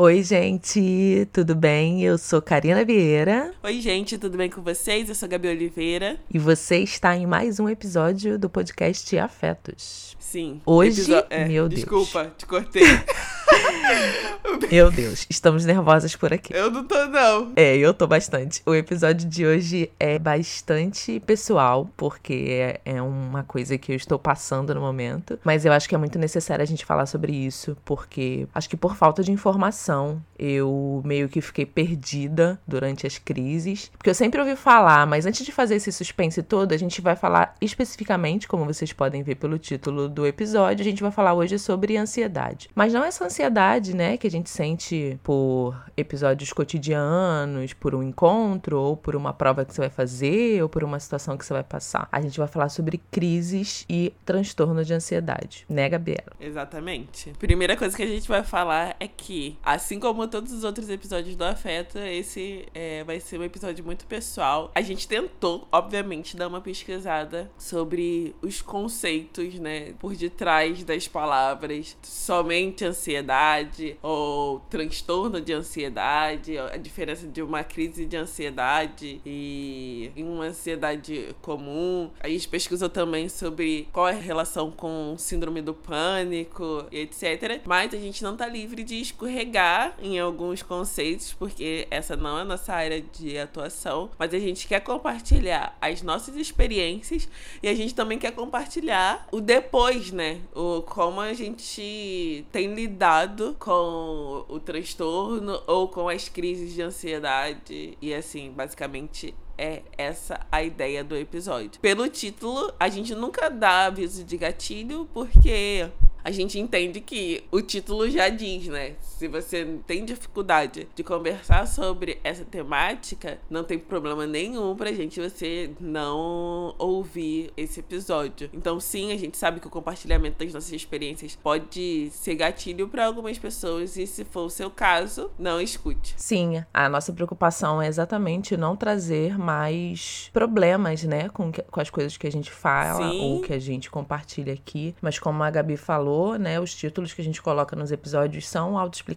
Oi, gente, tudo bem? Eu sou Karina Vieira. Oi, gente, tudo bem com vocês? Eu sou Gabi Oliveira. E você está em mais um episódio do podcast Afetos. Sim. Hoje, é, meu Deus. Desculpa, te cortei. Meu Deus, estamos nervosas por aqui. Eu não tô, não. É, eu tô bastante. O episódio de hoje é bastante pessoal, porque é, é uma coisa que eu estou passando no momento. Mas eu acho que é muito necessário a gente falar sobre isso, porque acho que por falta de informação, eu meio que fiquei perdida durante as crises. Porque eu sempre ouvi falar, mas antes de fazer esse suspense todo, a gente vai falar especificamente, como vocês podem ver pelo título do episódio, a gente vai falar hoje sobre ansiedade. Mas não essa ansiedade, né, que a gente sente por episódios cotidianos, por um encontro, ou por uma prova que você vai fazer, ou por uma situação que você vai passar. A gente vai falar sobre crises e transtorno de ansiedade, né, Gabriela? Exatamente. Primeira coisa que a gente vai falar é que, assim como todos os outros episódios do Afeto, esse é, vai ser um episódio muito pessoal. A gente tentou, obviamente, dar uma pesquisada sobre os conceitos, né, por detrás das palavras somente ansiedade ou transtorno de ansiedade, a diferença de uma crise de ansiedade e uma ansiedade comum. A gente pesquisou também sobre qual é a relação com síndrome do pânico e etc. Mas a gente não tá livre de escorregar em alguns conceitos, porque essa não é a nossa área de atuação. Mas a gente quer compartilhar as nossas experiências e a gente também quer compartilhar o depois, né? O como a gente tem lidado com o transtorno ou com as crises de ansiedade e assim, basicamente é essa a ideia do episódio. Pelo título, a gente nunca dá aviso de gatilho porque a gente entende que o título já diz, né? Se você tem dificuldade de conversar sobre essa temática, não tem problema nenhum pra gente você não ouvir esse episódio. Então, sim, a gente sabe que o compartilhamento das nossas experiências pode ser gatilho para algumas pessoas e se for o seu caso, não escute. Sim, a nossa preocupação é exatamente não trazer mais problemas, né, com, que- com as coisas que a gente fala Sim. ou que a gente compartilha aqui. Mas como a Gabi falou, né, os títulos que a gente coloca nos episódios são autoexplicativos.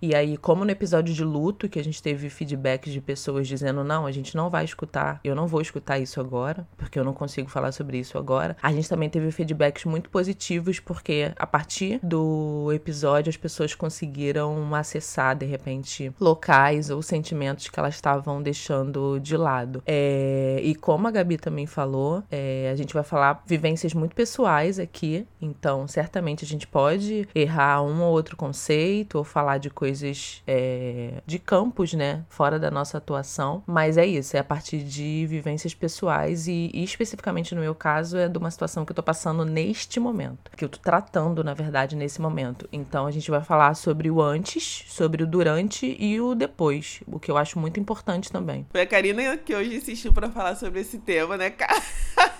E aí, como no episódio de luto, que a gente teve feedbacks de pessoas dizendo, não, a gente não vai escutar, eu não vou escutar isso agora, porque eu não consigo falar sobre isso agora. A gente também teve feedbacks muito positivos, porque a partir do episódio as pessoas conseguiram acessar, de repente, locais ou sentimentos que elas estavam deixando de lado. É, e como a Gabi também falou, é, a gente vai falar vivências muito pessoais aqui, então certamente a gente pode errar um ou outro conceito ou falar de coisas é, de campos, né, fora da nossa atuação, mas é isso, é a partir de vivências pessoais e, e especificamente no meu caso é de uma situação que eu tô passando neste momento, que eu tô tratando, na verdade, nesse momento. Então a gente vai falar sobre o antes, sobre o durante e o depois, o que eu acho muito importante também. Foi a Karina que hoje insistiu pra falar sobre esse tema, né, cara?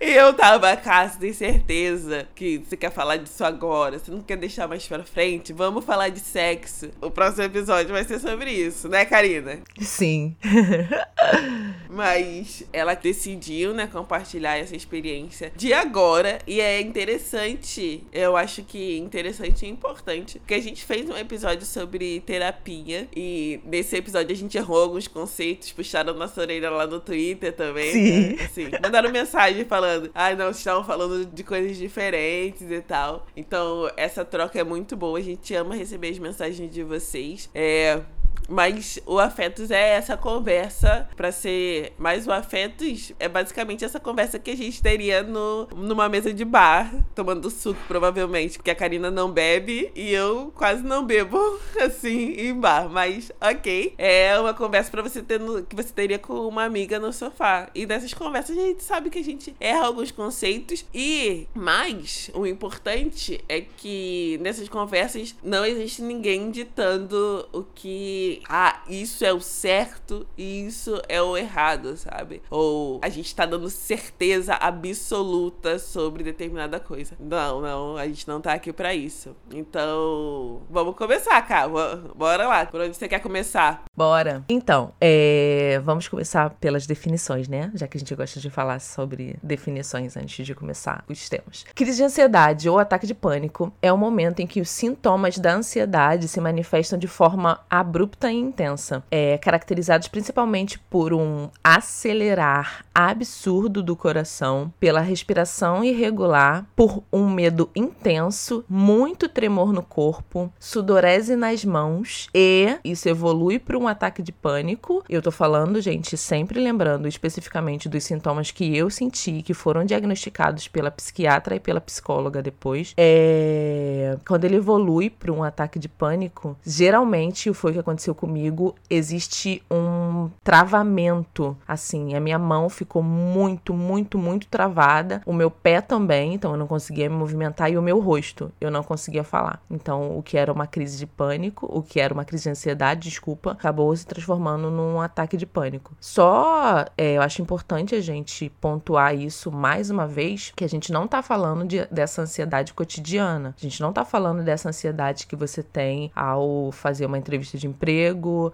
E eu tava, Cássio, tem certeza que você quer falar disso agora, você não quer deixar mais pra frente? Vamos falar de sexo. O próximo episódio vai ser sobre isso, né, Karina? Sim. Mas ela decidiu, né, compartilhar essa experiência de agora. E é interessante, eu acho que interessante e importante, porque a gente fez um episódio sobre terapia. E nesse episódio a gente errou alguns conceitos, puxaram nossa orelha lá no Twitter também. Sim. né? Assim, mandaram mensagem falando: ai, não, vocês estavam falando de coisas diferentes e tal. Então, essa troca é muito boa. A gente ama receber as mensagens de vocês. É. Mas o Afetos é essa conversa pra ser. Mas o Afetos é basicamente essa conversa que a gente teria no, numa mesa de bar, tomando suco, provavelmente, porque a Karina não bebe e eu quase não bebo, assim, em bar. Mas, ok. É uma conversa pra você ter no- que você teria com uma amiga no sofá. E nessas conversas a gente sabe que a gente erra alguns conceitos. E, mais, o importante é que nessas conversas não existe ninguém ditando o que ah, isso é o certo e isso é o errado, sabe? Ou a gente tá dando certeza absoluta sobre determinada coisa. Não, não, a gente não tá aqui para isso. Então, vamos começar, cara. Bora lá. Por onde você quer começar? Bora. Então, é, vamos começar pelas definições, né? Já que a gente gosta de falar sobre definições antes de começar os temas. Crise de ansiedade ou ataque de pânico é o momento em que os sintomas da ansiedade se manifestam de forma abrupta e intensa, é, caracterizados principalmente por um acelerar absurdo do coração, pela respiração irregular, por um medo intenso, muito tremor no corpo, sudorese nas mãos e isso evolui para um ataque de pânico. Eu tô falando, gente, sempre lembrando especificamente dos sintomas que eu senti, que foram diagnosticados pela psiquiatra e pela psicóloga depois. É... Quando ele evolui para um ataque de pânico, geralmente foi o que aconteceu comigo, existe um travamento, assim, a minha mão ficou muito, muito, muito travada, o meu pé também, então eu não conseguia me movimentar e o meu rosto, eu não conseguia falar. Então, o que era uma crise de pânico, o que era uma crise de ansiedade, desculpa, acabou se transformando num ataque de pânico. Só é, eu acho importante a gente pontuar isso mais uma vez, que a gente não tá falando de, dessa ansiedade cotidiana. A gente não tá falando dessa ansiedade que você tem ao fazer uma entrevista de emprego,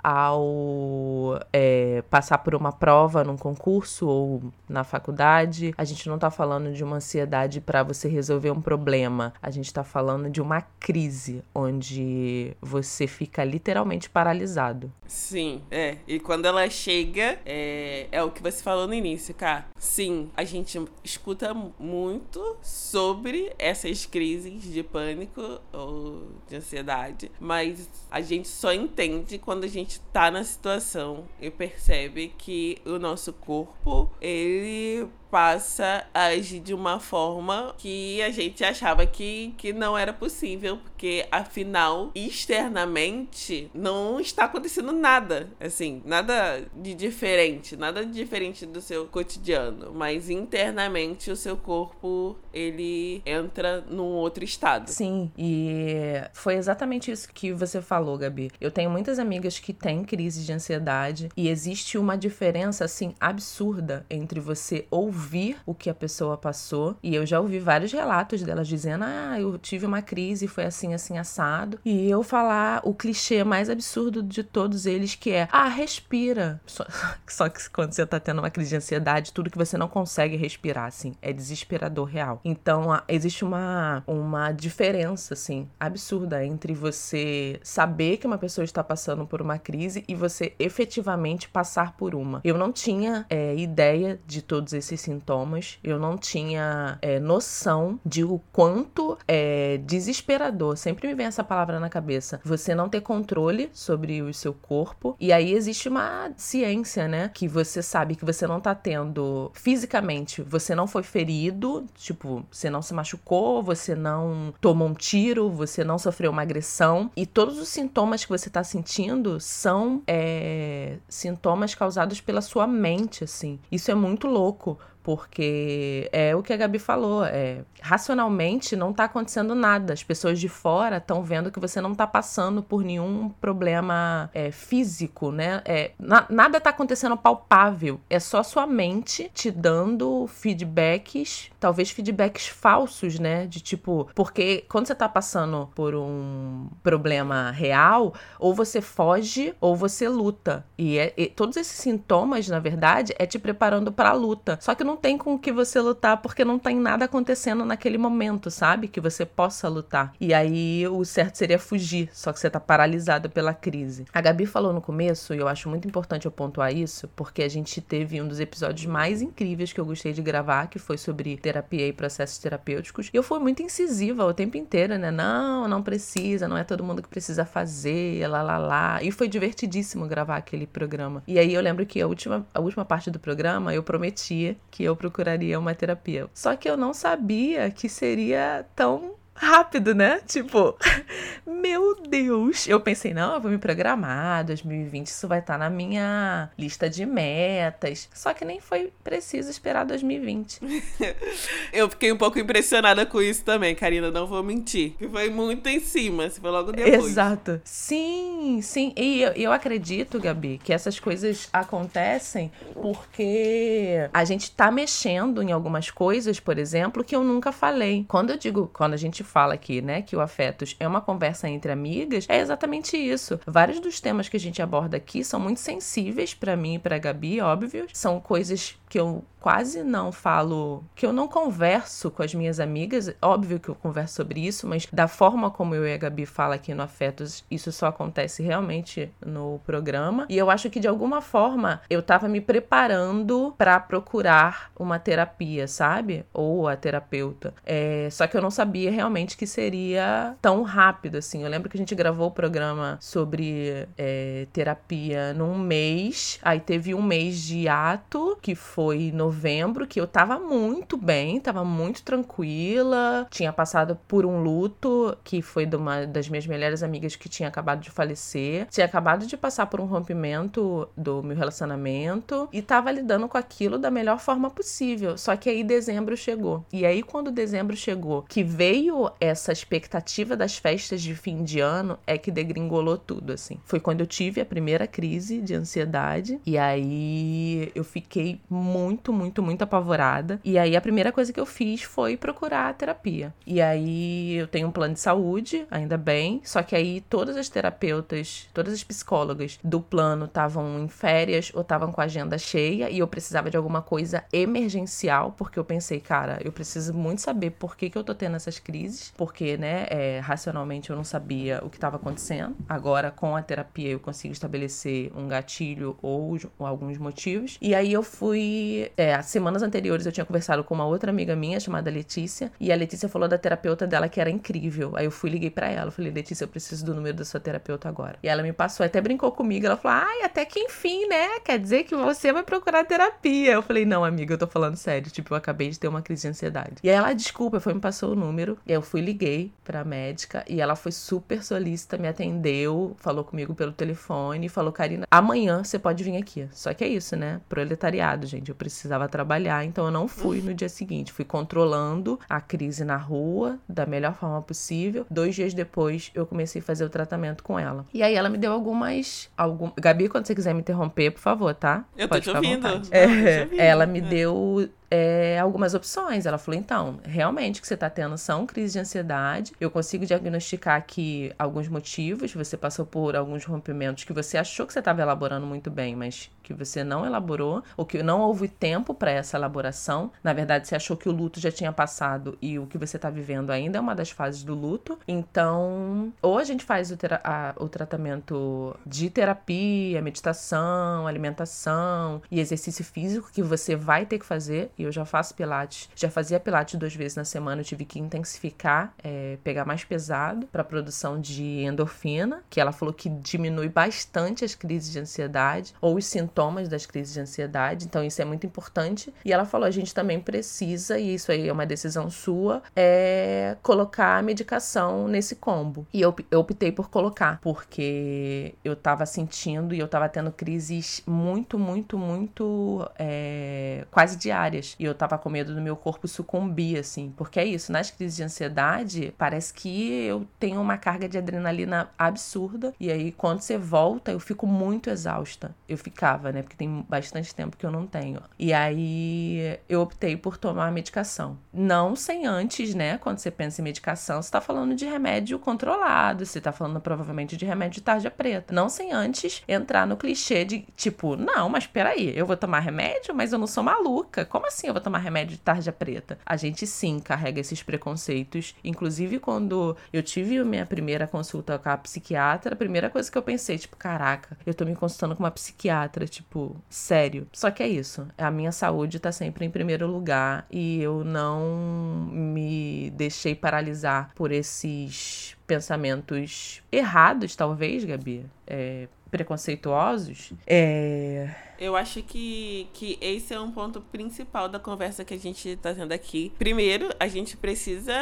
ao é, passar por uma prova num concurso ou na faculdade. A gente não tá falando de uma ansiedade para você resolver um problema. A gente tá falando de uma crise onde você fica literalmente paralisado. Sim, é. E quando ela chega, é, é o que você falou no início, cara. Sim, a gente escuta muito sobre essas crises de pânico ou de ansiedade, mas a gente só entende quando a gente tá na situação e percebe que o nosso corpo, ele passa a agir de uma forma que a gente achava que, que não era possível, porque afinal, externamente, não está acontecendo nada, assim, nada de diferente, nada de diferente do seu cotidiano, mas internamente o seu corpo, ele entra num outro estado. Sim, e foi exatamente isso que você falou, Gabi. Eu tenho muitas que têm crise de ansiedade e existe uma diferença, assim, absurda entre você ouvir ouvir o que a pessoa passou. E eu já ouvi vários relatos delas dizendo: Ah, eu tive uma crise, foi assim, assim, assado. E eu falar o clichê mais absurdo de todos eles, que é: Ah, respira. Só, só que quando você tá tendo uma crise de ansiedade, tudo que você não consegue respirar, assim, é desesperador real. Então, existe uma, uma diferença, assim, absurda entre você saber que uma pessoa está passando por uma crise e você efetivamente passar por uma. Eu não tinha é, ideia de todos esses sintomas, eu não tinha é, noção de o quanto é desesperador. Sempre me vem essa palavra na cabeça. Você não ter controle sobre o seu corpo. E aí existe uma ciência, né? Que você sabe que você não tá tendo fisicamente, você não foi ferido, tipo, você não se machucou, você não tomou um tiro, você não sofreu uma agressão. E todos os sintomas que você tá sentindo são é, sintomas causados pela sua mente, assim. Isso é muito louco, porque é o que a Gabi falou, é, racionalmente não está acontecendo nada. As pessoas de fora estão vendo que você não está passando por nenhum problema é, físico, né? É, na, nada está acontecendo palpável. É só sua mente te dando feedbacks, talvez feedbacks falsos, né? De tipo, porque quando você está passando por um problema real, ou você foge ou você luta. E, é, e todos esses sintomas, na verdade, é te preparando para a luta. Só que não tem com o que você lutar porque não tem nada acontecendo naquele momento, sabe? Que você possa lutar. E aí o certo seria fugir, só que você tá paralisada pela crise. A Gabi falou no começo, e eu acho muito importante eu pontuar isso, porque a gente teve um dos episódios mais incríveis que eu gostei de gravar, que foi sobre terapia e processos terapêuticos. E eu fui muito incisiva o tempo inteiro, né? Não, não precisa, não é todo mundo que precisa fazer, lá lá lá. E foi divertidíssimo gravar aquele programa. E aí eu lembro que a última, a última parte do programa eu prometia que eu procuraria uma terapia. Só que eu não sabia que seria tão rápido, né? Tipo, meu Deus. Eu pensei, não, eu vou me programar, 2020 isso vai estar na minha lista de metas. Só que nem foi preciso esperar 2020. eu fiquei um pouco impressionada com isso também, Karina, não vou mentir. Que foi muito em cima, se foi logo depois. Exato. Sim, sim. E eu, eu acredito, Gabi, que essas coisas acontecem porque a gente tá mexendo em algumas coisas, por exemplo, que eu nunca falei. Quando eu digo, quando a gente fala aqui, né, que o Afetos é uma conversa entre amigas, é exatamente isso. Vários dos temas que a gente aborda aqui são muito sensíveis para mim e para Gabi, óbvio. São coisas que eu quase não falo, que eu não converso com as minhas amigas. Óbvio que eu converso sobre isso, mas da forma como eu e a Gabi fala aqui no Afetos, isso só acontece realmente no programa. E eu acho que de alguma forma eu tava me preparando para procurar uma terapia, sabe? Ou a terapeuta. É, só que eu não sabia realmente que seria tão rápido assim. Eu lembro que a gente gravou o programa sobre é, terapia num mês, aí teve um mês de ato, que foi novembro novembro, que eu tava muito bem, tava muito tranquila. Tinha passado por um luto, que foi de uma das minhas melhores amigas que tinha acabado de falecer. Tinha acabado de passar por um rompimento do meu relacionamento e tava lidando com aquilo da melhor forma possível. Só que aí dezembro chegou. E aí, quando dezembro chegou, que veio essa expectativa das festas de fim de ano, é que degringolou tudo, assim. Foi quando eu tive a primeira crise de ansiedade. E aí eu fiquei muito, muito muito, muito apavorada. E aí a primeira coisa que eu fiz foi procurar terapia. E aí eu tenho um plano de saúde, ainda bem, só que aí todas as terapeutas, todas as psicólogas do plano estavam em férias ou estavam com a agenda cheia e eu precisava de alguma coisa emergencial, porque eu pensei, cara, eu preciso muito saber por que, que eu tô tendo essas crises, porque, né, é, racionalmente eu não sabia o que estava acontecendo. Agora, com a terapia, eu consigo estabelecer um gatilho ou, ou alguns motivos. E aí eu fui. É, semanas anteriores eu tinha conversado com uma outra amiga minha chamada Letícia, e a Letícia falou da terapeuta dela que era incrível. Aí eu fui liguei para ela, falei: "Letícia, eu preciso do número da sua terapeuta agora". E ela me passou, até brincou comigo, ela falou: "Ai, até que enfim, né? Quer dizer que você vai procurar terapia". Eu falei: "Não, amiga, eu tô falando sério, tipo, eu acabei de ter uma crise de ansiedade". E aí ela, desculpa, foi me passou o número, e aí eu fui liguei pra médica e ela foi super solícita, me atendeu, falou comigo pelo telefone, falou: "Karina, amanhã você pode vir aqui". Só que é isso, né? Proletariado, gente. Eu precisava trabalhar, então eu não fui no dia seguinte. Fui controlando a crise na rua da melhor forma possível. Dois dias depois, eu comecei a fazer o tratamento com ela. E aí ela me deu algumas. Algum... Gabi, quando você quiser me interromper, por favor, tá? Eu tô te ouvindo. É, ela me deu é, algumas opções. Ela falou: então, realmente que você está tendo são crises de ansiedade. Eu consigo diagnosticar aqui alguns motivos. Você passou por alguns rompimentos que você achou que você estava elaborando muito bem, mas que você não elaborou, ou que não houve tempo para essa elaboração. Na verdade, você achou que o luto já tinha passado e o que você está vivendo ainda é uma das fases do luto. Então, ou a gente faz o, a, o tratamento de terapia, meditação, alimentação e exercício físico que você vai ter que fazer e eu já faço pilates, já fazia pilates duas vezes na semana, eu tive que intensificar, é, pegar mais pesado para produção de endorfina, que ela falou que diminui bastante as crises de ansiedade ou os sintomas das crises de ansiedade, então isso é muito importante. E ela falou: a gente também precisa, e isso aí é uma decisão sua, é colocar a medicação nesse combo. E eu, eu optei por colocar, porque eu tava sentindo e eu tava tendo crises muito, muito, muito é, quase diárias E eu tava com medo do meu corpo sucumbir, assim. Porque é isso, nas crises de ansiedade, parece que eu tenho uma carga de adrenalina absurda. E aí, quando você volta, eu fico muito exausta. Eu ficava, né? Porque tem bastante tempo que eu não tenho. E aí, eu optei por tomar a medicação. Não sem antes, né? Quando você pensa em medicação, você tá falando de remédio controlado. Você tá falando provavelmente de remédio de tarja preta. Não sem antes entrar no clichê de tipo, não, mas peraí, eu vou tomar remédio, mas eu não sou maluca. Como assim? Assim eu vou tomar remédio de tarja preta? A gente sim carrega esses preconceitos. Inclusive, quando eu tive minha primeira consulta com a psiquiatra, a primeira coisa que eu pensei, tipo, caraca, eu tô me consultando com uma psiquiatra, tipo, sério. Só que é isso. A minha saúde tá sempre em primeiro lugar e eu não me deixei paralisar por esses pensamentos errados, talvez, Gabi. É, preconceituosos. É Eu acho que, que esse é um ponto principal da conversa que a gente está tendo aqui. Primeiro, a gente precisa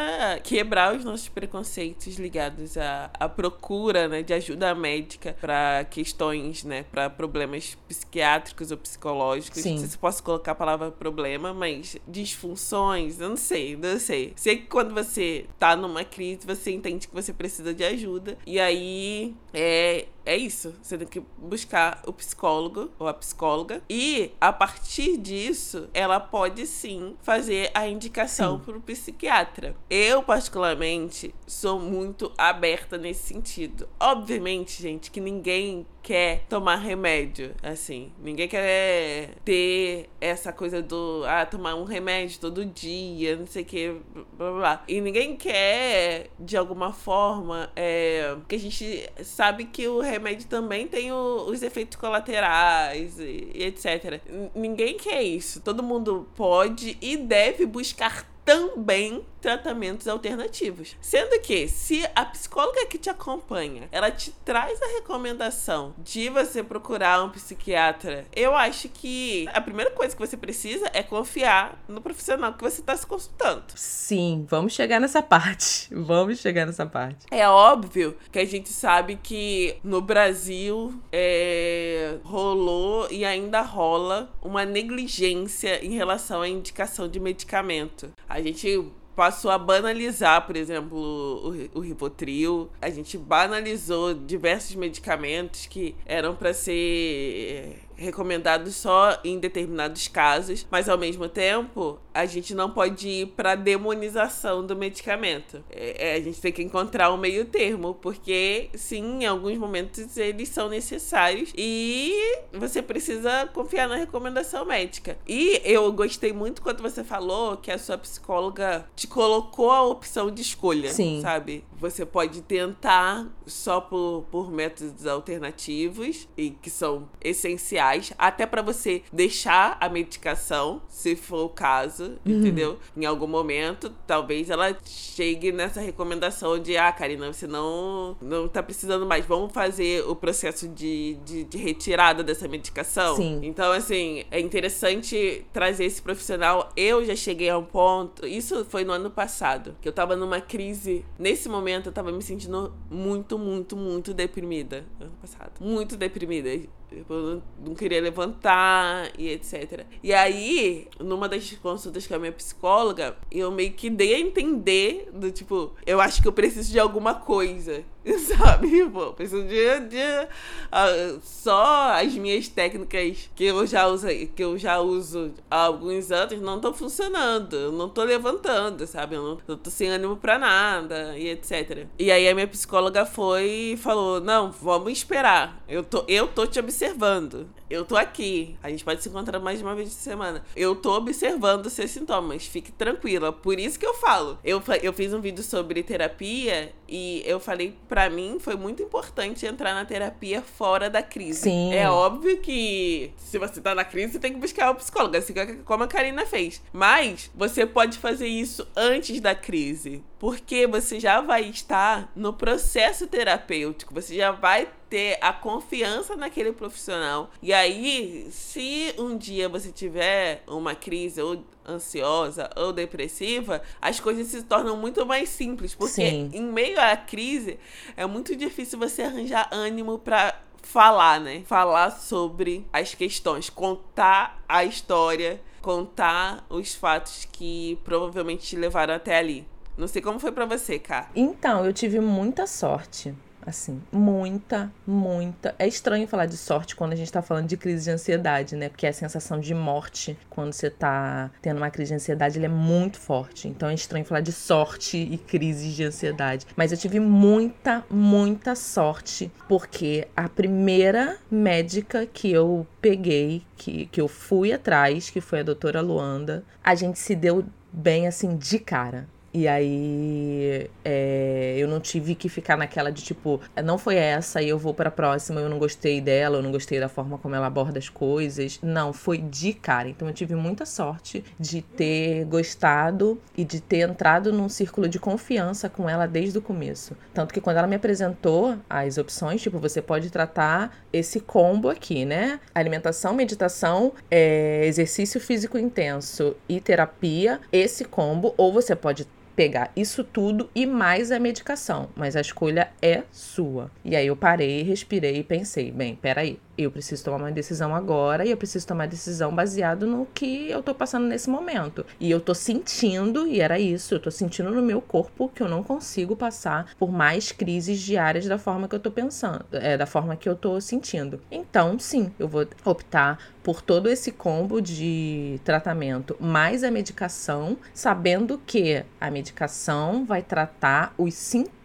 quebrar os nossos preconceitos ligados à, à procura né, de ajuda médica para questões, né, para problemas psiquiátricos ou psicológicos. Sim. Não sei se posso colocar a palavra problema, mas disfunções, eu não sei, não sei. Sei que quando você tá numa crise, você entende que você precisa de ajuda. E aí é, é isso. Você tem que buscar o psicólogo ou a psicóloga. E a partir disso, ela pode sim fazer a indicação para o psiquiatra. Eu, particularmente, sou muito aberta nesse sentido. Obviamente, gente, que ninguém quer tomar remédio, assim. Ninguém quer ter essa coisa do, ah, tomar um remédio todo dia, não sei o que, blá, blá, blá. E ninguém quer, de alguma forma, é, porque a gente sabe que o remédio também tem o- os efeitos colaterais e, e etc. N- Ninguém quer isso. Todo mundo pode e deve buscar também tratamentos alternativos. Sendo que, se a psicóloga que te acompanha, ela te traz a recomendação de você procurar um psiquiatra, eu acho que a primeira coisa que você precisa é confiar no profissional que você está se consultando. Sim, vamos chegar nessa parte. Vamos chegar nessa parte. É óbvio que a gente sabe que no Brasil é, rolou e ainda rola uma negligência em relação à indicação de medicamento. A gente passou a banalizar, por exemplo, o, o. A gente banalizou diversos medicamentos que eram para ser recomendados só em determinados casos, mas ao mesmo tempo a gente não pode ir para demonização do medicamento. É, é, a gente tem que encontrar um meio termo, porque sim, em alguns momentos eles são necessários e você precisa confiar na recomendação médica. E eu gostei muito quando você falou que a sua psicóloga te colocou a opção de escolha, Sim. sabe? Você pode tentar só por, por métodos alternativos e que são essenciais, até para você deixar a medicação, se for o caso, entendeu? Em algum momento, talvez ela chegue nessa recomendação de, ah, Karina, você não, não tá precisando mais, vamos fazer o processo de, de, de retirada dessa medicação. Sim. Então, assim, é interessante trazer esse profissional. Eu já cheguei a um ponto, isso foi no ano passado, que eu tava numa crise. Nesse momento, eu tava me sentindo muito, muito, muito deprimida. Ano passado. Muito deprimida. Eu não, queria levantar e etc. E aí, numa das consultas com a minha psicóloga, eu meio que dei a entender do tipo, eu acho que eu preciso de alguma coisa. Sabe? Pô, preciso de, de ah, só as minhas técnicas que eu já uso, que eu já uso há alguns anos não estão funcionando. Eu não tô levantando, sabe? Eu não eu tô sem ânimo pra nada e etc. E aí a minha psicóloga foi e falou: "Não, vamos esperar. Eu tô eu tô te observando. Eu tô aqui. A gente pode se encontrar mais de uma vez por semana. Eu tô observando seus sintomas. Fique tranquila. Por isso que eu falo. Eu, eu fiz um vídeo sobre terapia e eu falei, pra mim, foi muito importante entrar na terapia fora da crise. Sim. É óbvio que se você tá na crise, você tem que buscar o psicólogo, assim como a Karina fez. Mas você pode fazer isso antes da crise. Porque você já vai estar no processo terapêutico, você já vai ter a confiança naquele profissional. E aí, se um dia você tiver uma crise ou ansiosa ou depressiva, as coisas se tornam muito mais simples, porque Sim. em meio à crise é muito difícil você arranjar ânimo pra falar, né? Falar sobre as questões, contar a história, contar os fatos que provavelmente te levaram até ali. Não sei como foi pra você, Ká. Então, eu tive muita sorte. Assim, muita, muita. É estranho falar de sorte quando a gente tá falando de crise de ansiedade, né? Porque a sensação de morte quando você tá tendo uma crise de ansiedade, ele é muito forte. Então é estranho falar de sorte e crises de ansiedade. Mas eu tive muita, muita sorte, porque a primeira médica que eu peguei, que, que eu fui atrás, que foi a doutora Luanda, a gente se deu bem assim de cara E aí é, eu não tive que ficar naquela de tipo, não foi essa e eu vou pra próxima, eu não gostei dela, eu não gostei da forma como ela aborda as coisas. Não, foi de cara. Então eu tive muita sorte de ter gostado e de ter entrado num círculo de confiança com ela desde o começo. Tanto que quando ela me apresentou as opções, tipo, você pode tratar esse combo aqui, né? Alimentação, meditação, é, exercício físico intenso e terapia, esse combo, ou você pode pegar isso tudo e mais a medicação, mas a escolha é sua. E aí eu parei, respirei e pensei, bem, peraí, eu preciso tomar uma decisão agora e eu preciso tomar decisão baseado no que eu tô passando nesse momento. E eu tô sentindo, e era isso, eu tô sentindo no meu corpo que eu não consigo passar por mais crises diárias da forma que eu tô pensando, é, da forma que eu tô sentindo. Então, sim, eu vou optar por todo esse combo de tratamento mais a medicação, sabendo que a medicação vai tratar os sintomas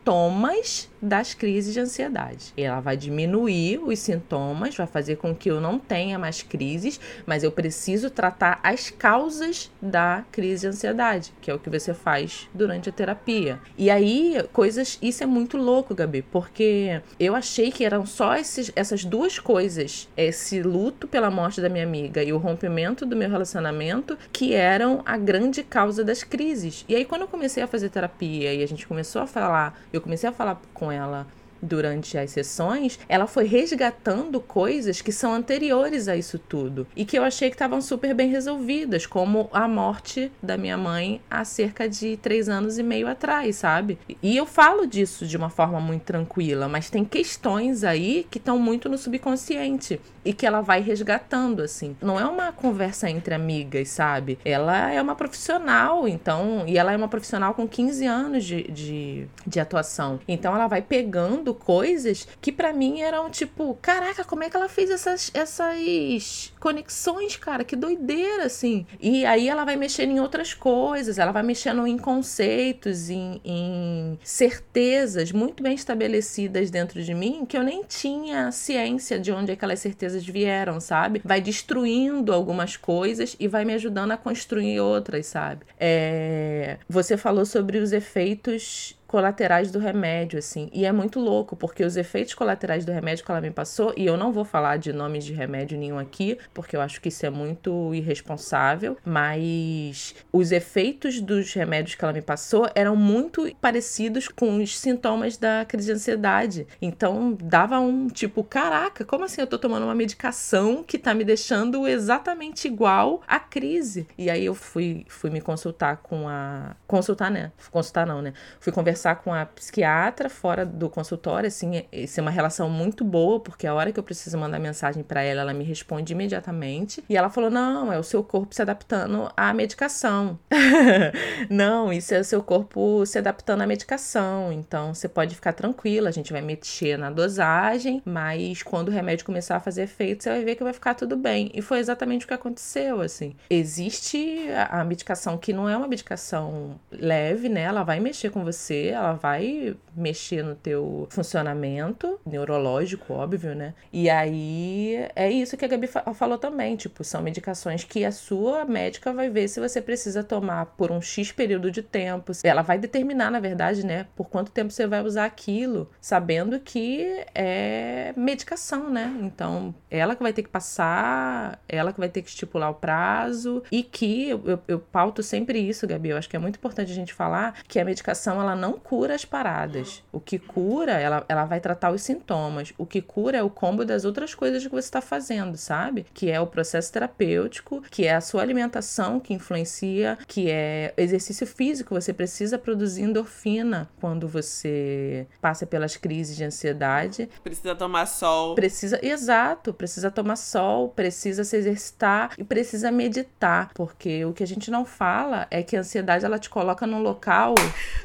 das crises de ansiedade. Ela vai diminuir os sintomas, vai fazer com que eu não tenha mais crises, mas eu preciso tratar as causas da crise de ansiedade, que é o que você faz durante a terapia. E aí, coisas. Isso é muito louco, Gabi, porque eu achei que eram só esses, essas duas coisas: esse luto pela morte da minha amiga e o rompimento do meu relacionamento, que eram a grande causa das crises. E aí, quando eu comecei a fazer terapia e a gente começou a falar, eu comecei a falar com ela durante as sessões, ela foi resgatando coisas que são anteriores a isso tudo e que eu achei que estavam super bem resolvidas, como a morte da minha mãe há cerca de três anos e meio atrás, sabe? E eu falo disso de uma forma muito tranquila, mas tem questões aí que estão muito no subconsciente e que ela vai resgatando, assim. Não é uma conversa entre amigas, sabe? Ela é uma profissional, então, e ela é uma profissional com 15 anos de, de, de atuação. Então ela vai pegando coisas que para mim eram tipo, caraca, como é que ela fez essas, essas conexões, cara? Que doideira, assim. E aí ela vai mexendo em outras coisas, ela vai mexendo em conceitos, em, em certezas muito bem estabelecidas dentro de mim que eu nem tinha ciência de onde aquelas certezas vieram, sabe? Vai destruindo algumas coisas e vai me ajudando a construir outras, sabe? É... Você falou sobre os efeitos colaterais do remédio, assim. E é muito louco, porque os efeitos colaterais do remédio que ela me passou, e eu não vou falar de nomes de remédio nenhum aqui, porque eu acho que isso é muito irresponsável, mas os efeitos dos remédios que ela me passou eram muito parecidos com os sintomas da crise de ansiedade. Então dava um tipo, caraca, como assim eu tô tomando uma medicação que tá me deixando exatamente igual à crise? E aí eu fui, fui me consultar com a. Consultar, né? Consultar não, né? Fui conversar conversar com a psiquiatra fora do consultório, assim, isso é uma relação muito boa, porque a hora que eu preciso mandar mensagem para ela, ela me responde imediatamente. E ela falou: "Não, é o seu corpo se adaptando à medicação". não, isso é o seu corpo se adaptando à medicação. Então, você pode ficar tranquila, a gente vai mexer na dosagem, mas quando o remédio começar a fazer efeito, você vai ver que vai ficar tudo bem. E foi exatamente o que aconteceu, assim. Existe a medicação que não é uma medicação leve, né? Ela vai mexer com você, ela vai mexer no teu funcionamento neurológico, óbvio, né? E aí é isso que a Gabi falou também, tipo, são medicações que a sua médica vai ver se você precisa tomar por um X período de tempo. Ela vai determinar, na verdade, né, por quanto tempo você vai usar aquilo, sabendo que é medicação, né? Então, ela que vai ter que passar, ela que vai ter que estipular o prazo e que eu, eu, eu pauto sempre isso, Gabi, eu acho que é muito importante a gente falar que a medicação ela não cura as paradas. O que cura, ela, ela vai tratar os sintomas. O que cura é o combo das outras coisas que você está fazendo, sabe? Que é o processo terapêutico, que é a sua alimentação que influencia, que é exercício físico. Você precisa produzir endorfina quando você passa pelas crises de ansiedade. Precisa tomar sol. Precisa, exato, precisa tomar sol, precisa se exercitar e precisa meditar, porque o que a gente não fala é que a ansiedade ela te coloca num local.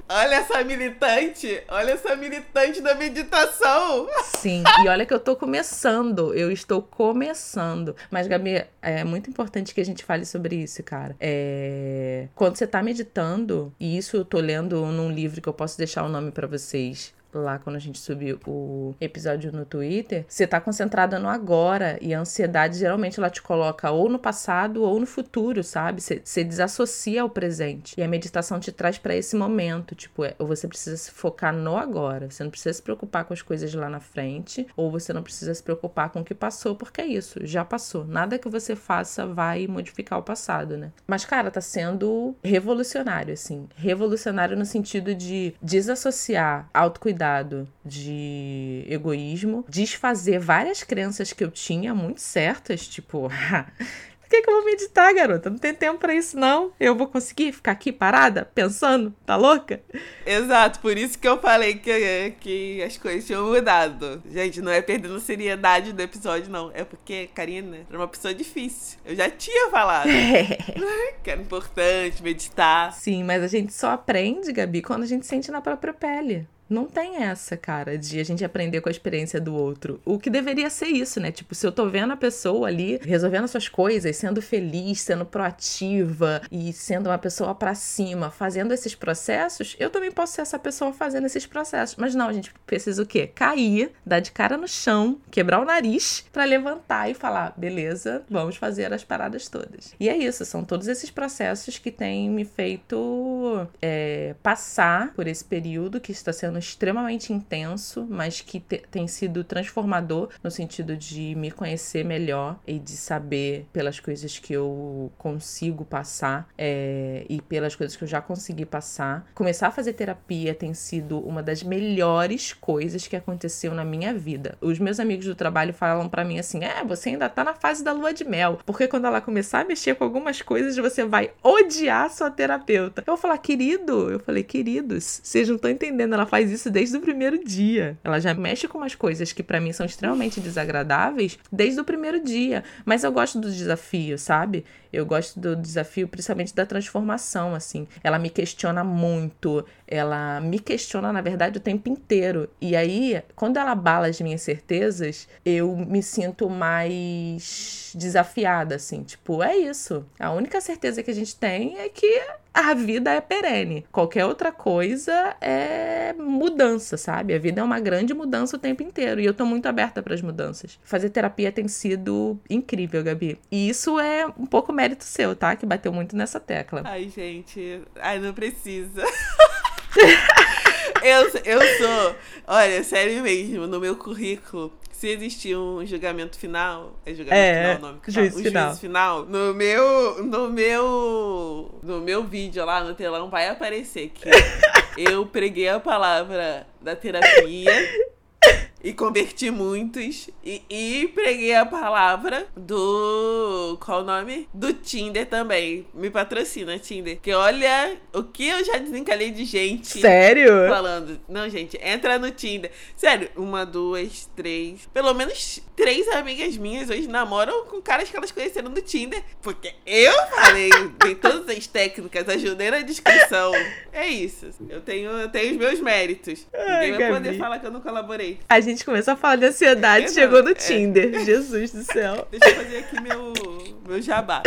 Olha essa militante, olha essa militante da meditação. Sim, e olha que eu tô começando, eu estou começando. Mas, Gabi, é muito importante que a gente fale sobre isso, cara. É... Quando você tá meditando, e isso eu tô lendo num livro que eu posso deixar o nome para vocês, lá quando a gente subiu o episódio no Twitter, você tá concentrada no agora e a ansiedade geralmente ela te coloca ou no passado ou no futuro, sabe? Você, você desassocia ao presente. E a meditação te traz para esse momento, tipo, é, você precisa se focar no agora. Você não precisa se preocupar com as coisas lá na frente, ou você não precisa se preocupar com o que passou, porque é isso, já passou. Nada que você faça vai modificar o passado, né? Mas, cara, tá sendo revolucionário, assim. Revolucionário no sentido de desassociar autocuidado de egoísmo, desfazer várias crenças que eu tinha muito certas, tipo, Por que, que eu vou meditar, garota? Não tem tempo para isso, não. Eu vou conseguir ficar aqui parada, pensando? Tá louca? Exato, por isso que eu falei que, que as coisas tinham mudado. Gente, não é perdendo seriedade do episódio, não. É porque Karina era uma pessoa difícil. Eu já tinha falado. que era importante meditar. Sim, mas a gente só aprende, Gabi, quando a gente sente na própria pele. Não tem essa, cara, de a gente aprender com a experiência do outro. O que deveria ser isso, né? Tipo, se eu tô vendo a pessoa ali resolvendo suas coisas, sendo feliz, sendo proativa e sendo uma pessoa para cima, fazendo esses processos, eu também posso ser essa pessoa fazendo esses processos. Mas não, a gente precisa o quê? Cair, dar de cara no chão, quebrar o nariz para levantar e falar, beleza, vamos fazer as paradas todas. E é isso, são todos esses processos que têm me feito é, passar por esse período que está sendo extremamente intenso, mas que te, tem sido transformador no sentido de me conhecer melhor e de saber pelas coisas que eu consigo passar é, e pelas coisas que eu já consegui passar. Começar a fazer terapia tem sido uma das melhores coisas que aconteceu na minha vida. Os meus amigos do trabalho falam para mim assim: é, você ainda tá na fase da lua de mel, porque quando ela começar a mexer com algumas coisas, você vai odiar sua terapeuta. Eu vou falar, querido, eu falei, queridos, vocês não estão entendendo, ela faz faz isso desde o primeiro dia. Ela já mexe com umas coisas que para mim são extremamente desagradáveis desde o primeiro dia. Mas eu gosto do desafio, sabe? Eu gosto do desafio, principalmente da transformação, assim. Ela me questiona muito, ela me questiona, na verdade, o tempo inteiro. E aí, quando ela abala as minhas certezas, eu me sinto mais desafiada, assim. Tipo, é isso. A única certeza que a gente tem é que a vida é perene. Qualquer outra coisa é mudança, sabe? A vida é uma grande mudança o tempo inteiro. E eu tô muito aberta para as mudanças. Fazer terapia tem sido incrível, Gabi. E isso é um pouco mérito seu, tá? Que bateu muito nessa tecla. Ai, gente. Ai, não precisa. eu, eu sou. Olha, sério mesmo, no meu currículo se existir um julgamento final, é julgamento é, final o nome? Juízo um final. juízo final. No meu, no meu, no meu vídeo lá no telão vai aparecer que eu preguei a palavra da terapia e converti muitos. E, e preguei a palavra do. Qual o nome? Do Tinder também. Me patrocina, Tinder. Que olha o que eu já desencalhei de gente. Sério? Falando. Não, gente, entra no Tinder. Sério, uma, duas, três. Pelo menos três amigas minhas hoje namoram com caras que elas conheceram no Tinder. Porque eu falei, dei todas as técnicas, ajudei na descrição. É isso. Eu tenho, eu tenho os meus méritos. Ai, Ninguém vai poder falar que eu não colaborei. A gente gente começou a falar de ansiedade, chegou no é. Tinder. Jesus do céu. Deixa eu fazer aqui meu, meu jabá.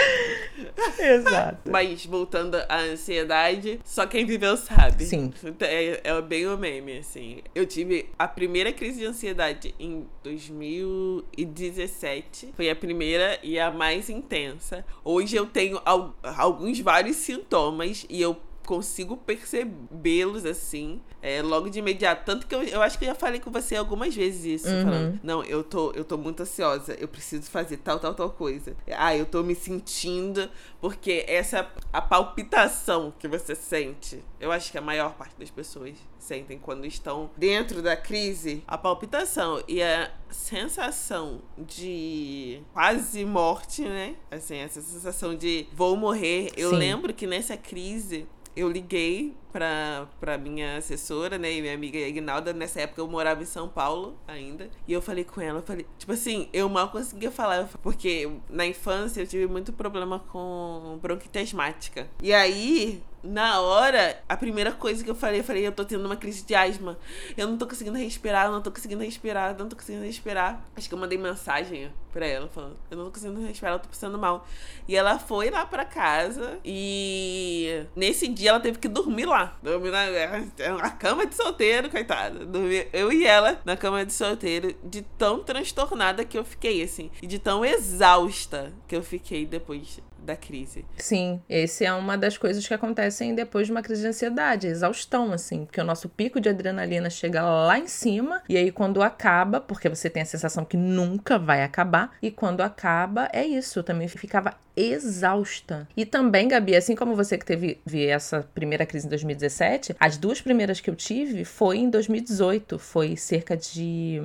Exato. Mas voltando à ansiedade, só quem viveu sabe. Sim. É, é bem o meme, assim. Eu tive a primeira crise de ansiedade em 2017. Foi a primeira e a mais intensa. Hoje eu tenho alguns vários sintomas e eu consigo percebê-los assim, é, logo de imediato. Tanto que eu, eu acho que eu já falei com você algumas vezes isso, uhum. falando, não, eu tô, eu tô muito ansiosa, eu preciso fazer tal, tal, tal coisa. Ah, eu tô me sentindo, porque essa a palpitação que você sente, eu acho que a maior parte das pessoas sentem quando estão dentro da crise, a palpitação e a sensação de quase morte, né? Assim, essa sensação de vou morrer. Eu Sim. lembro que nessa crise eu liguei pra, pra minha assessora, né, e minha amiga Ignalda. Nessa época eu morava em São Paulo ainda. E eu falei com ela, eu falei, tipo assim, eu mal conseguia falar, porque na infância eu tive muito problema com bronquite asmática. E aí, na hora, a primeira coisa que eu falei, eu falei, eu tô tendo uma crise de asma. Eu não tô conseguindo respirar, eu não tô conseguindo respirar, eu não tô conseguindo respirar. Acho que eu mandei mensagem pra ela, falando, eu não tô conseguindo respirar, eu tô passando mal. E ela foi lá pra casa e nesse dia ela teve que dormir lá lá. Dormi na, na cama de solteiro, coitada. Dormi eu e ela na cama de solteiro, de tão transtornada que eu fiquei, assim. E de tão exausta que eu fiquei depois da crise. Sim, esse é uma das coisas que acontecem depois de uma crise de ansiedade, exaustão, assim, porque o nosso pico de adrenalina chega lá em cima, e aí quando acaba, porque você tem a sensação que nunca vai acabar, e quando acaba, é isso, eu também ficava exausta. E também, Gabi, assim como você que teve essa primeira crise em 2017, as duas primeiras que eu tive foi em 2018, foi cerca de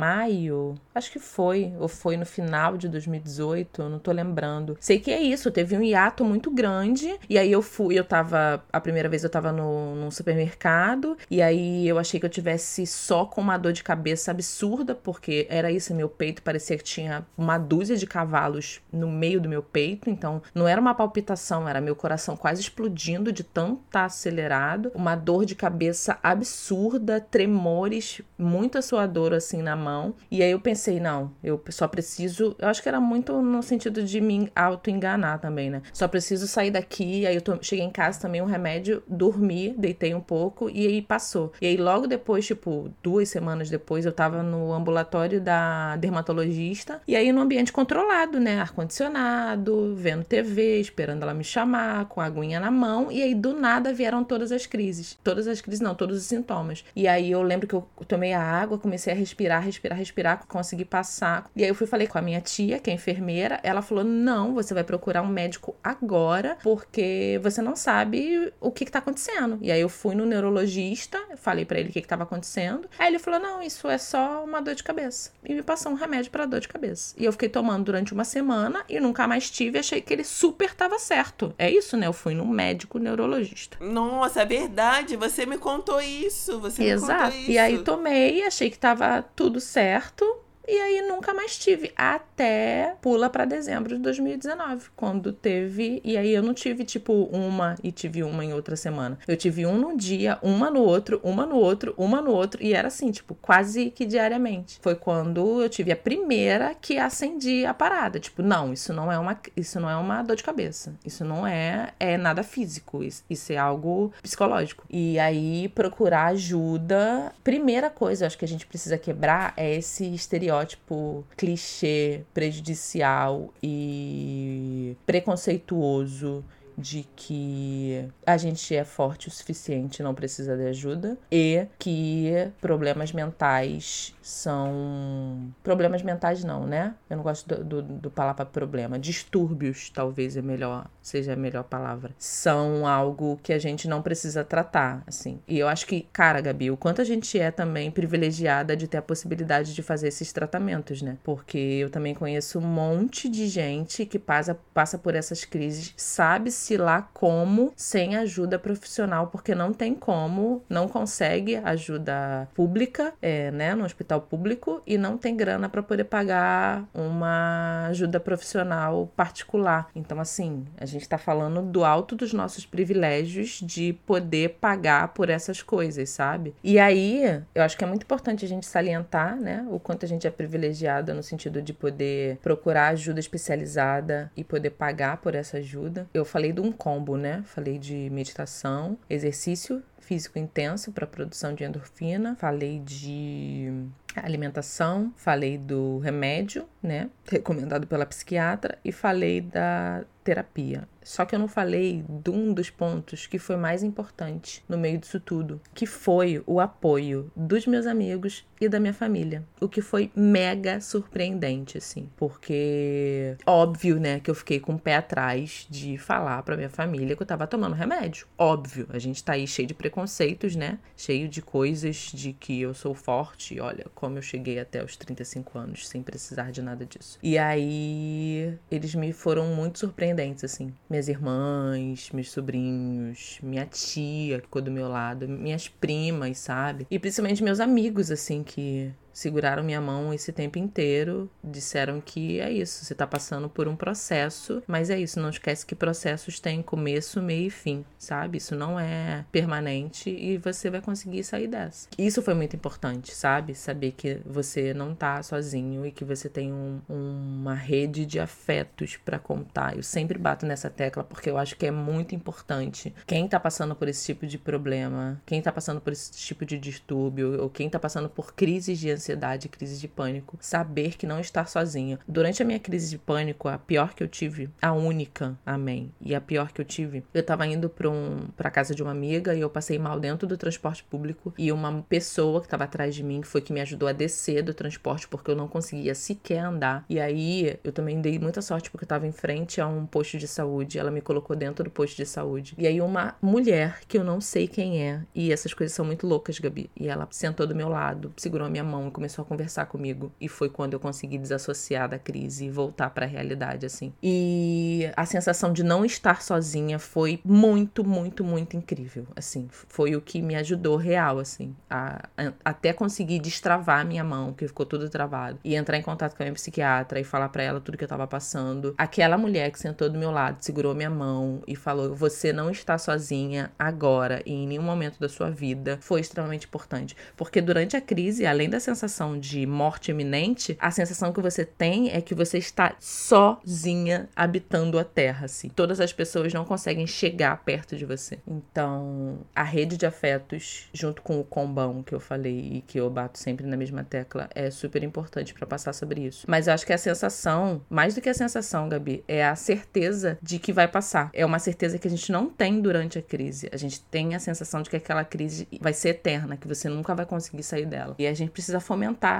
maio, acho que foi, ou foi no final de 2018, eu não tô lembrando. Sei que é isso, teve um hiato muito grande, e aí eu fui, eu tava, a primeira vez eu tava no, num supermercado, e aí eu achei que eu tivesse só com uma dor de cabeça absurda, porque era isso, meu peito parecia que tinha uma dúzia de cavalos no meio do meu peito, então não era uma palpitação, era meu coração quase explodindo de tanto tá acelerado, uma dor de cabeça absurda, tremores, muita sua dor assim na mão. E aí eu pensei, não, eu só preciso, eu acho que era muito no sentido de me auto-enganar também, né? Só preciso sair daqui, aí eu cheguei em casa também um remédio, dormi, deitei um pouco e aí passou. E aí logo depois, tipo, duas semanas depois, eu tava no ambulatório da dermatologista e aí no ambiente controlado, né? Ar-condicionado, vendo TV, esperando ela me chamar, com a aguinha na mão, e aí do nada vieram todas as crises. Todas as crises, não, todos os sintomas. E aí eu lembro que eu tomei a água, comecei a respirar, respirar, respirar, consegui passar. E aí eu fui falei com a minha tia, que é enfermeira, ela falou: "Não, você vai procurar um médico agora, porque você não sabe o que, que tá acontecendo". E aí eu fui no neurologista, falei para ele o que que tava acontecendo. Aí ele falou: "Não, isso é só uma dor de cabeça". E me passou um remédio para dor de cabeça. E eu fiquei tomando durante uma semana e nunca mais tive, achei que ele super tava certo. É isso, né? Eu fui num médico neurologista. Nossa, é verdade. Você me contou isso. Você Exato. me contou isso. E aí tomei, achei que tava tudo certo. E aí nunca mais tive. Até pula para dezembro de 2019, quando teve. E aí eu não tive tipo uma e tive uma em outra semana. Eu tive um no dia, uma no outro, uma no outro, uma no outro. E era assim, tipo, quase que diariamente. Foi quando eu tive a primeira que acendi a parada. Tipo, não, isso não é uma, isso não é uma dor de cabeça. Isso não é, é nada físico. Isso, isso é algo psicológico. E aí procurar ajuda. Primeira coisa, eu acho que a gente precisa quebrar é esse estereótipo estereótipo clichê, prejudicial e preconceituoso de que a gente é forte o suficiente, não precisa de ajuda, e que problemas mentais são. Problemas mentais, não, né? Eu não gosto do, do, do palavra problema. Distúrbios, talvez é melhor, seja a melhor palavra. São algo que a gente não precisa tratar, assim. E eu acho que, cara, Gabi, o quanto a gente é também privilegiada de ter a possibilidade de fazer esses tratamentos, né? Porque eu também conheço um monte de gente que passa, passa por essas crises, sabe se lá como sem ajuda profissional, porque não tem como, não consegue ajuda pública, é, né, no hospital público e não tem grana para poder pagar uma ajuda profissional particular. Então, assim, a gente está falando do alto dos nossos privilégios de poder pagar por essas coisas, sabe? E aí, eu acho que é muito importante a gente salientar, né, o quanto a gente é privilegiada no sentido de poder procurar ajuda especializada e poder pagar por essa ajuda. Eu falei de um combo, né? Falei de meditação, exercício físico intenso para produção de endorfina, falei de alimentação, falei do remédio, né, recomendado pela psiquiatra e falei da terapia. Só que eu não falei de um dos pontos que foi mais importante no meio disso tudo, que foi o apoio dos meus amigos e da minha família. O que foi mega surpreendente, assim. Porque, óbvio, né, que eu fiquei com o pé atrás de falar pra minha família que eu tava tomando remédio. Óbvio, a gente tá aí cheio de preconceitos, né? Cheio de coisas de que eu sou forte. Olha como eu cheguei até os 35 anos sem precisar de nada disso. E aí, eles me foram muito surpreendentes, assim minhas irmãs, meus sobrinhos, minha tia que ficou do meu lado, minhas primas, sabe? E principalmente meus amigos, assim, que seguraram minha mão esse tempo inteiro, disseram que é isso, você tá passando por um processo, mas é isso, não esquece que processos têm começo, meio e fim, sabe? Isso não é permanente e você vai conseguir sair dessa. Isso foi muito importante, sabe? Saber que você não tá sozinho e que você tem um, uma rede de afetos para contar. Eu sempre bato nessa tecla porque eu acho que é muito importante. Quem tá passando por esse tipo de problema, quem tá passando por esse tipo de distúrbio, ou quem tá passando por crises de ansiedade, crises de pânico, saber que não está sozinho. Durante a minha crise de pânico, a pior que eu tive, a única, amém, e a pior que eu tive, eu tava indo pra, um, pra casa de uma amiga e eu passei mal dentro do transporte público e uma pessoa que tava atrás de mim foi que me ajudou a descer do transporte porque eu não conseguia sequer andar. E aí eu também dei muita sorte porque eu tava em frente a um posto de saúde, ela me colocou dentro do posto de saúde. E aí uma mulher que eu não sei quem é, e essas coisas são muito loucas, Gabi, e ela sentou do meu lado, segurou a minha mão começou a conversar comigo. E foi quando eu consegui desassociar da crise e voltar para a realidade, assim. E a sensação de não estar sozinha foi muito, muito, muito incrível, assim. Foi o que me ajudou real, assim, a, a até conseguir destravar a minha mão, que ficou tudo travado, e entrar em contato com a minha psiquiatra e falar para ela tudo que eu tava passando. Aquela mulher que sentou do meu lado, segurou minha mão e falou: "Você não está sozinha agora e em nenhum momento da sua vida", foi extremamente importante, porque durante a crise, além da sensação de morte iminente, a sensação que você tem é que você está sozinha habitando a Terra, assim. Todas as pessoas não conseguem chegar perto de você. Então, a rede de afetos, junto com o combão que eu falei e que eu bato sempre na mesma tecla, é super importante para passar sobre isso. Mas eu acho que a sensação, mais do que a sensação, Gabi, é a certeza de que vai passar. É uma certeza que a gente não tem durante a crise. A gente tem a sensação de que aquela crise vai ser eterna, que você nunca vai conseguir sair dela. E a gente precisa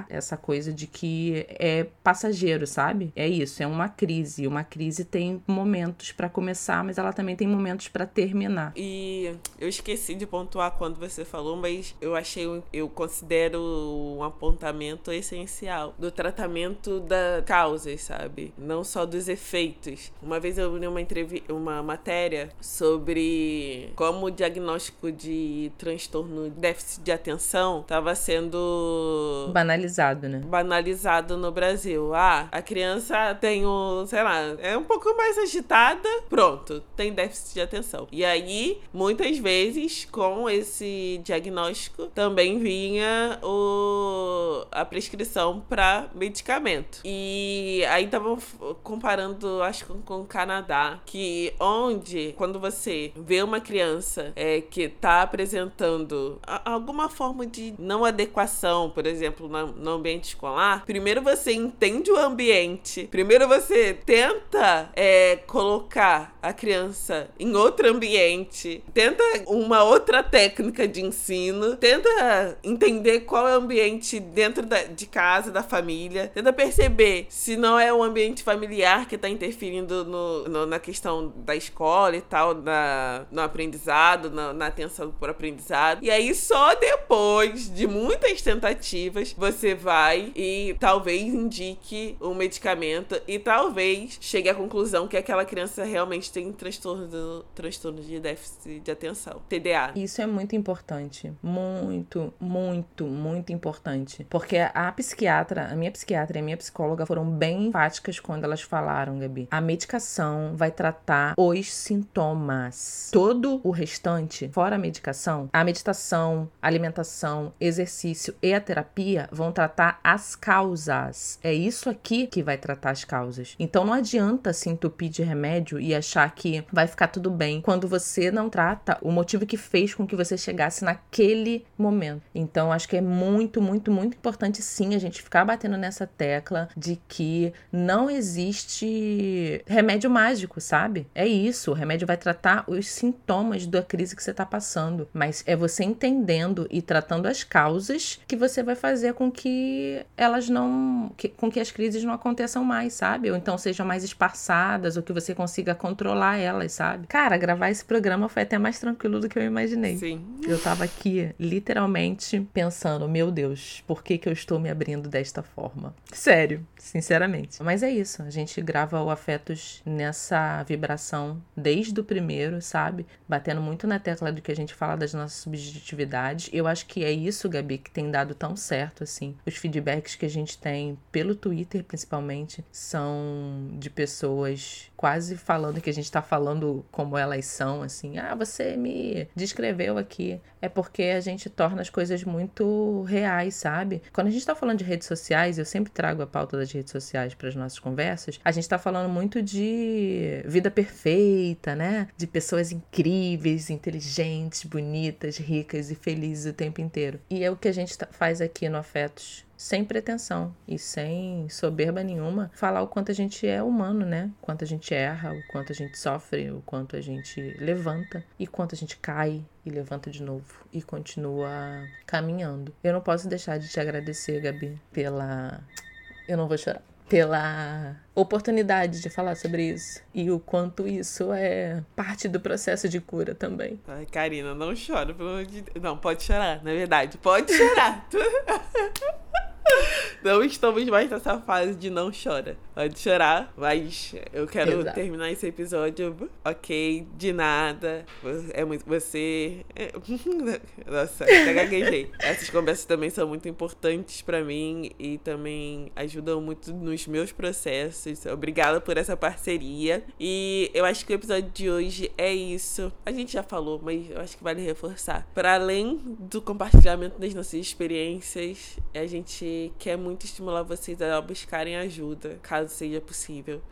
essa coisa de que é passageiro, sabe? É isso, é uma crise. Uma crise tem momentos para começar, mas ela também tem momentos para terminar. E eu esqueci de pontuar quando você falou, mas eu achei, eu considero um apontamento essencial do tratamento da causas, sabe? Não só dos efeitos. Uma vez eu li uma entrevista, uma matéria sobre como o diagnóstico de transtorno déficit de atenção estava sendo banalizado, né? Banalizado no Brasil. Ah, a criança tem o, sei lá, é um pouco mais agitada, pronto, tem déficit de atenção. E aí, muitas vezes, com esse diagnóstico, também vinha o, a prescrição para medicamento. E aí estavam comparando, acho que com o Canadá, que onde, quando você vê uma criança é, que tá apresentando alguma forma de não adequação, por exemplo, no, no ambiente escolar, primeiro você entende o ambiente, primeiro você tenta é, colocar a criança em outro ambiente, tenta uma outra técnica de ensino, tenta entender qual é o ambiente dentro da, de casa, da família, tenta perceber se não é o ambiente familiar que está interferindo no, no, na questão da escola e tal, na, no aprendizado, na, na atenção por aprendizado. E aí só depois de muitas tentativas você vai e talvez indique um medicamento e talvez chegue à conclusão que aquela criança realmente tem transtorno, transtorno de déficit de atenção, TDA. Isso é muito importante, muito, muito, muito importante, porque a psiquiatra, a minha psiquiatra e a minha psicóloga foram bem enfáticas quando elas falaram, Gabi. A medicação vai tratar os sintomas. Todo o restante, fora a medicação, a meditação, alimentação, exercício e a terapia vão tratar as causas. É isso aqui que vai tratar as causas. Então não adianta se entupir de remédio e achar que vai ficar tudo bem quando você não trata o motivo que fez com que você chegasse naquele momento. Então acho que é muito, muito, muito importante sim a gente ficar batendo nessa tecla de que não existe remédio mágico, sabe? É isso, o remédio vai tratar os sintomas da crise que você está passando, mas é você entendendo e tratando as causas que você vai fazer com que elas não, que, com que as crises não aconteçam mais, sabe? Ou então sejam mais esparçadas, ou que você consiga controlar elas, sabe? Cara, gravar esse programa foi até mais tranquilo do que eu imaginei. Sim. Eu tava aqui literalmente pensando, meu Deus, por que que eu estou me abrindo desta forma? Sério, sinceramente. Mas é isso, a gente grava o Afetos nessa vibração desde o primeiro, sabe? Batendo muito na tecla do que a gente fala das nossas subjetividades. Eu acho que é isso, Gabi, que tem dado tão certo certo, assim. Os feedbacks que a gente tem pelo Twitter, principalmente, são de pessoas quase falando que a gente tá falando como elas são, assim. Ah, você me descreveu aqui. É porque a gente torna as coisas muito reais, sabe? Quando a gente tá falando de redes sociais, eu sempre trago a pauta das redes sociais para as nossas conversas, a gente tá falando muito de vida perfeita, né? De pessoas incríveis, inteligentes, bonitas, ricas e felizes o tempo inteiro. E é o que a gente tá, faz aqui Afetos sem pretensão e sem soberba nenhuma, falar o quanto a gente é humano, né? O quanto a gente erra, o quanto a gente sofre, o quanto a gente levanta e quanto a gente cai e levanta de novo e continua caminhando. Eu não posso deixar de te agradecer, Gabi, pela. Eu não vou chorar pela oportunidade de falar sobre isso e o quanto isso é parte do processo de cura também. Ai, Karina, não chora, pelo amor de Deus. Não, pode chorar, na verdade, pode chorar. Não estamos mais nessa fase de não chora. Pode chorar, mas eu quero Exato. terminar esse episódio ok, de nada. É muito. Você. É... Nossa, até gaguejei. Essas conversas também são muito importantes para mim e também ajudam muito nos meus processos. Obrigada por essa parceria. E eu acho que o episódio de hoje é isso. A gente já falou, mas eu acho que vale reforçar. Para além do compartilhamento das nossas experiências, a gente quer muito estimular vocês a buscarem ajuda, caso seja possível.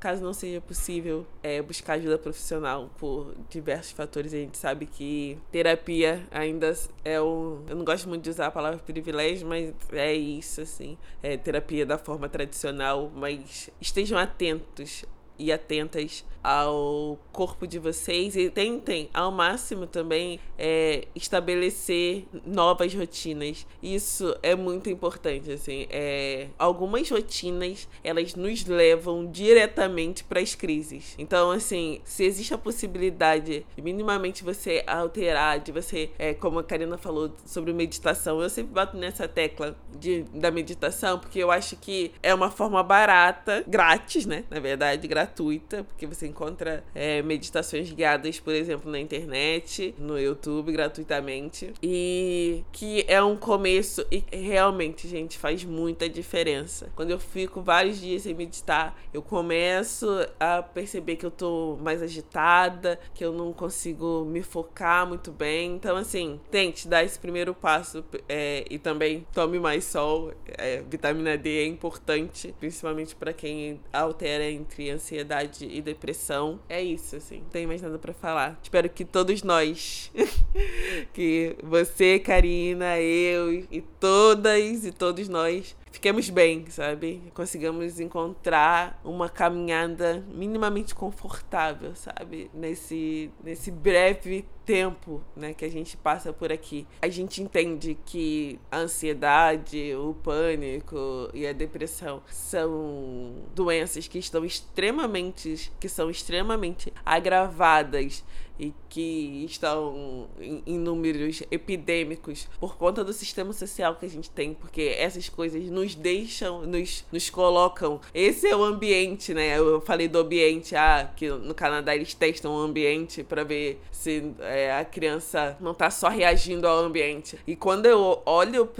Caso não seja possível é, buscar ajuda profissional por diversos fatores, a gente sabe que terapia ainda é um. Eu não gosto muito de usar a palavra privilégio, mas é isso, assim. É terapia da forma tradicional, mas estejam atentos e atentas ao corpo de vocês e tentem ao máximo também é, estabelecer novas rotinas. Isso é muito importante, assim. É, algumas rotinas elas nos levam diretamente para as crises. Então, assim, se existe a possibilidade de minimamente você alterar, de você, é, como a Karina falou sobre meditação, eu sempre bato nessa tecla de, da meditação porque eu acho que é uma forma barata, grátis, né? Na verdade, gratuita, porque você encontra é, meditações guiadas, por exemplo, na internet, no YouTube, gratuitamente. E que é um começo e realmente, gente, faz muita diferença. Quando eu fico vários dias sem meditar, eu começo a perceber que eu tô mais agitada, que eu não consigo me focar muito bem. Então, assim, tente dar esse primeiro passo é, e também tome mais sol. É, vitamina D é importante, principalmente para quem altera entre ansiedade e depressão é isso, assim. Não tem mais nada para falar. Espero que todos nós, que você, Karina, eu e todas e todos nós fiquemos bem, sabe? Consigamos encontrar uma caminhada minimamente confortável, sabe? Nesse, nesse breve tempo, né, que a gente passa por aqui. A gente entende que a ansiedade, o pânico e a depressão são doenças que estão extremamente, que são extremamente agravadas e que estão em, números epidêmicos por conta do sistema social que a gente tem, porque essas coisas nos deixam, nos, nos colocam. Esse é o ambiente, né? Eu falei do ambiente, ah, que no Canadá eles testam o ambiente para ver se é, a criança não tá só reagindo ao ambiente. E quando eu olho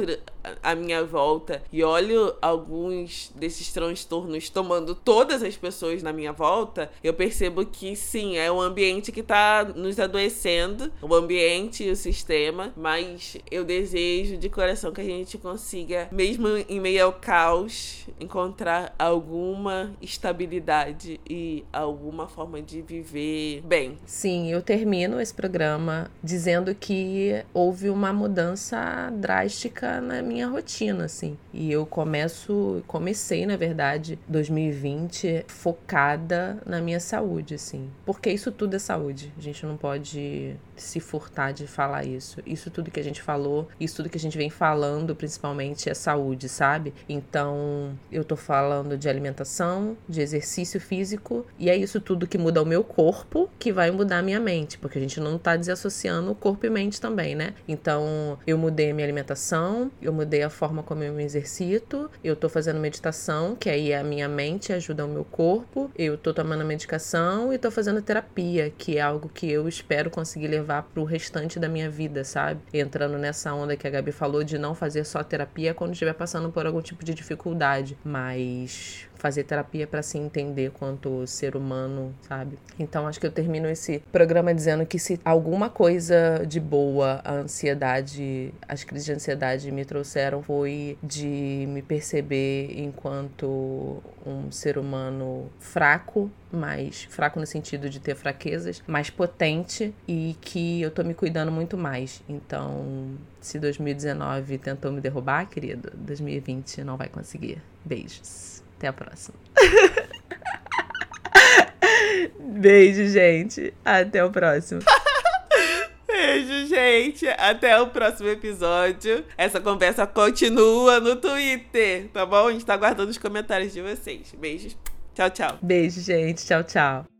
a minha volta e olho alguns desses transtornos tomando todas as pessoas na minha volta, eu percebo que sim, é o ambiente que tá nos adoecendo, o ambiente e o sistema, mas eu desejo de coração que a gente consiga, mesmo em meio ao caos, encontrar alguma estabilidade e alguma forma de viver bem. Sim, eu termino esse programa dizendo que houve uma mudança drástica na minha rotina, assim. E eu começo, comecei, na verdade, 2020 focada na minha saúde, assim. Porque isso tudo é saúde. A gente não pode se furtar de falar isso. Isso tudo que a gente falou, isso tudo que a gente vem falando, principalmente, é saúde, sabe? Então, eu tô falando de alimentação, de exercício físico, e é isso tudo que muda o meu corpo que vai mudar a minha mente, porque a gente não tá desassociando o corpo e mente também, né? Então, eu mudei a minha alimentação, eu mudei a forma como eu me exercito, eu tô fazendo meditação, que aí a minha mente ajuda o meu corpo, eu tô tomando medicação e tô fazendo terapia, que é algo que eu espero conseguir levar levar pro restante da minha vida, sabe? Entrando nessa onda que a Gabi falou de não fazer só terapia quando estiver passando por algum tipo de dificuldade, mas fazer terapia para se entender quanto ser humano, sabe? Então acho que eu termino esse programa dizendo que se alguma coisa de boa a ansiedade, as crises de ansiedade me trouxeram foi de me perceber enquanto um ser humano fraco, mais fraco no sentido de ter fraquezas, mais potente e que eu tô me cuidando muito mais. Então, se 2019 tentou me derrubar, querido, 2020 não vai conseguir. Beijos. Até a próxima. Beijo, gente. Até o próximo. Beijo, gente. Até o próximo episódio. Essa conversa continua no Twitter, tá bom? A gente tá aguardando os comentários de vocês. Beijos. Tchau, tchau. Beijo, gente. Tchau, tchau.